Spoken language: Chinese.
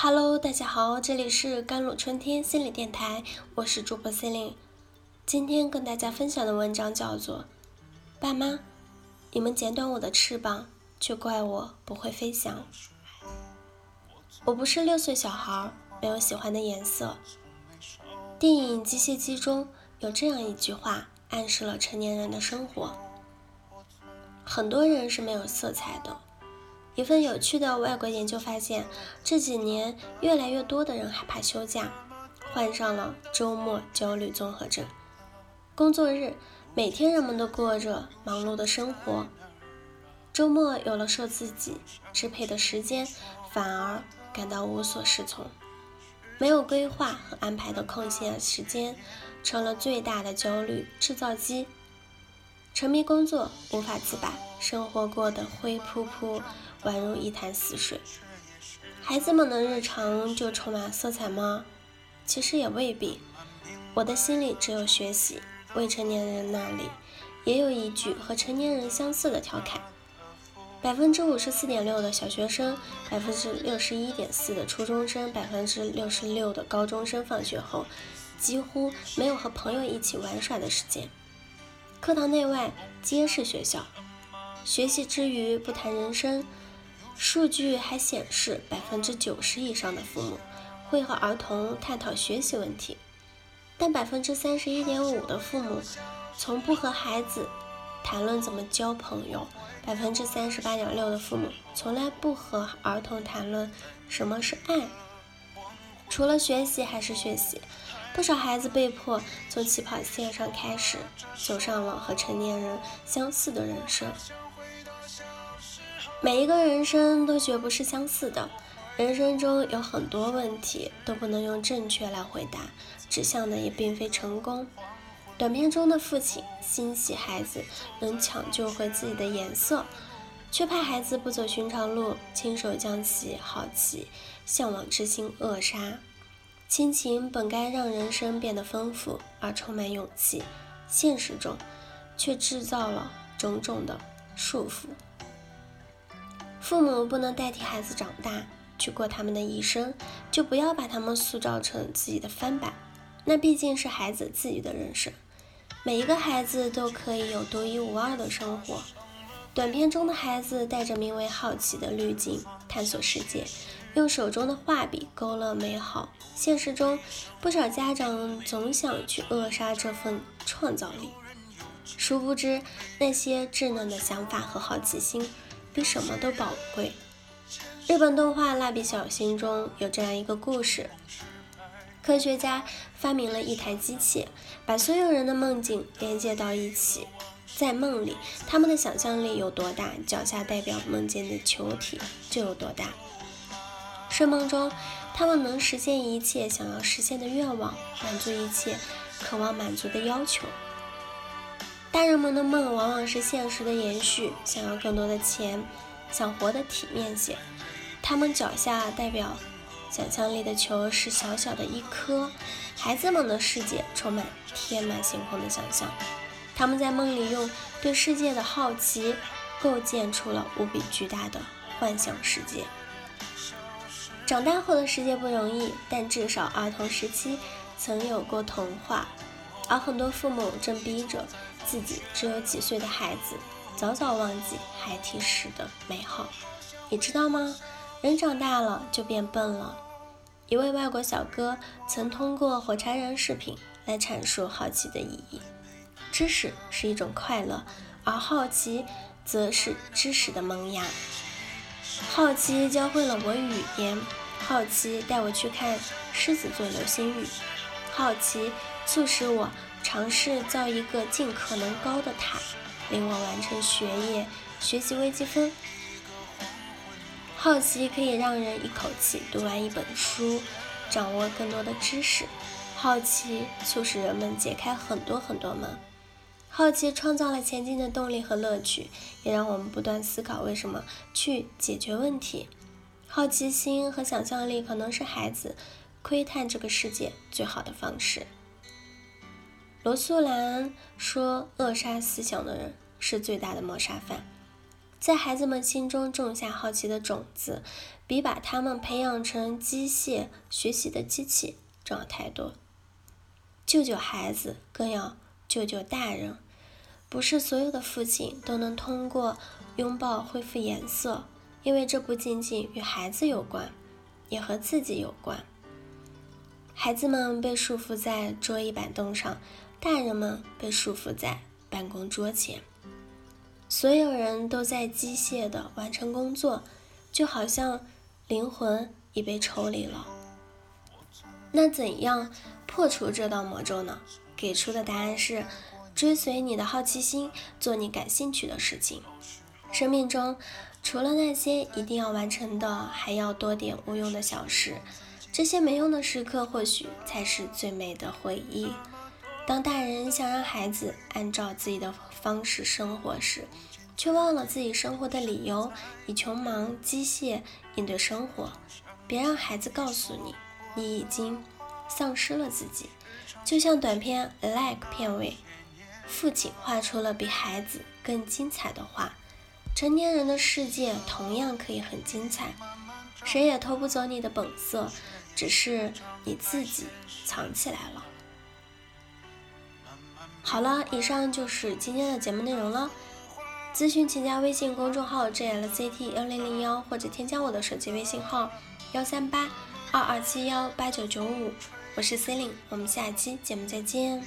Hello，大家好，这里是甘露春天心理电台，我是主播 Celine。今天跟大家分享的文章叫做《爸妈，你们剪短我的翅膀，却怪我不会飞翔》。我不是六岁小孩，没有喜欢的颜色。电影《机械姬》中有这样一句话，暗示了成年人的生活：很多人是没有色彩的。一份有趣的外国研究发现，这几年越来越多的人害怕休假，患上了周末焦虑综合症。工作日，每天人们都过着忙碌的生活，周末有了受自己支配的时间，反而感到无所适从。没有规划和安排的空闲时间，成了最大的焦虑制造机。沉迷工作，无法自拔，生活过得灰扑扑。宛如一潭死水。孩子们的日常就充满色彩吗？其实也未必。我的心里只有学习。未成年人那里也有一句和成年人相似的调侃：百分之五十四点六的小学生，百分之六十一点四的初中生，百分之六十六的高中生，放学后几乎没有和朋友一起玩耍的时间。课堂内外皆是学校，学习之余不谈人生。数据还显示，百分之九十以上的父母会和儿童探讨学习问题，但百分之三十一点五的父母从不和孩子谈论怎么交朋友。百分之三十八点六的父母从来不和儿童谈论什么是爱。除了学习还是学习，不少孩子被迫从起跑线上开始，走上了和成年人相似的人生。每一个人生都绝不是相似的，人生中有很多问题都不能用正确来回答，指向的也并非成功。短片中的父亲欣喜孩子能抢救回自己的颜色，却怕孩子不走寻常路，亲手将其好奇、向往之心扼杀。亲情本该让人生变得丰富而充满勇气，现实中却制造了种种的束缚。父母不能代替孩子长大，去过他们的一生，就不要把他们塑造成自己的翻版。那毕竟是孩子自己的人生，每一个孩子都可以有独一无二的生活。短片中的孩子带着名为好奇的滤镜探索世界，用手中的画笔勾勒美好。现实中，不少家长总想去扼杀这份创造力，殊不知那些稚嫩的想法和好奇心。比什么都宝贵。日本动画《蜡笔小新》中有这样一个故事：科学家发明了一台机器，把所有人的梦境连接到一起。在梦里，他们的想象力有多大，脚下代表梦见的球体就有多大。睡梦中，他们能实现一切想要实现的愿望，满足一切渴望满足的要求。大人们的梦往往是现实的延续，想要更多的钱，想活得体面些。他们脚下代表想象力的球是小小的一颗。孩子们的世界充满天马行空的想象，他们在梦里用对世界的好奇，构建出了无比巨大的幻想世界。长大后的世界不容易，但至少儿童时期曾有过童话，而很多父母正逼着。自己只有几岁的孩子，早早忘记孩提时的美好，你知道吗？人长大了就变笨了。一位外国小哥曾通过火柴人视频来阐述好奇的意义：知识是一种快乐，而好奇则是知识的萌芽。好奇教会了我语言，好奇带我去看狮子座流星雨，好奇促使我。尝试造一个尽可能高的塔，令我完成学业、学习微积分。好奇可以让人一口气读完一本书，掌握更多的知识。好奇促使人们解开很多很多门。好奇创造了前进的动力和乐趣，也让我们不断思考为什么去解决问题。好奇心和想象力可能是孩子窥探这个世界最好的方式。罗素兰说：“扼杀思想的人是最大的谋杀犯。”在孩子们心中种下好奇的种子，比把他们培养成机械学习的机器重要太多。救救孩子，更要救救大人。不是所有的父亲都能通过拥抱恢复颜色，因为这不仅仅与孩子有关，也和自己有关。孩子们被束缚在桌椅板凳上，大人们被束缚在办公桌前。所有人都在机械地完成工作，就好像灵魂已被抽离了。那怎样破除这道魔咒呢？给出的答案是：追随你的好奇心，做你感兴趣的事情。生命中除了那些一定要完成的，还要多点无用的小事。这些没用的时刻，或许才是最美的回忆。当大人想让孩子按照自己的方式生活时，却忘了自己生活的理由，以穷忙、机械应对生活。别让孩子告诉你，你已经丧失了自己。就像短片《Like》片尾，父亲画出了比孩子更精彩的画。成年人的世界同样可以很精彩，谁也偷不走你的本色。只是你自己藏起来了。好了，以上就是今天的节目内容了。咨询请加微信公众号 jlct 幺零零幺，或者添加我的手机微信号幺三八二二七幺八九九五。我是 c e l i n e 我们下期节目再见。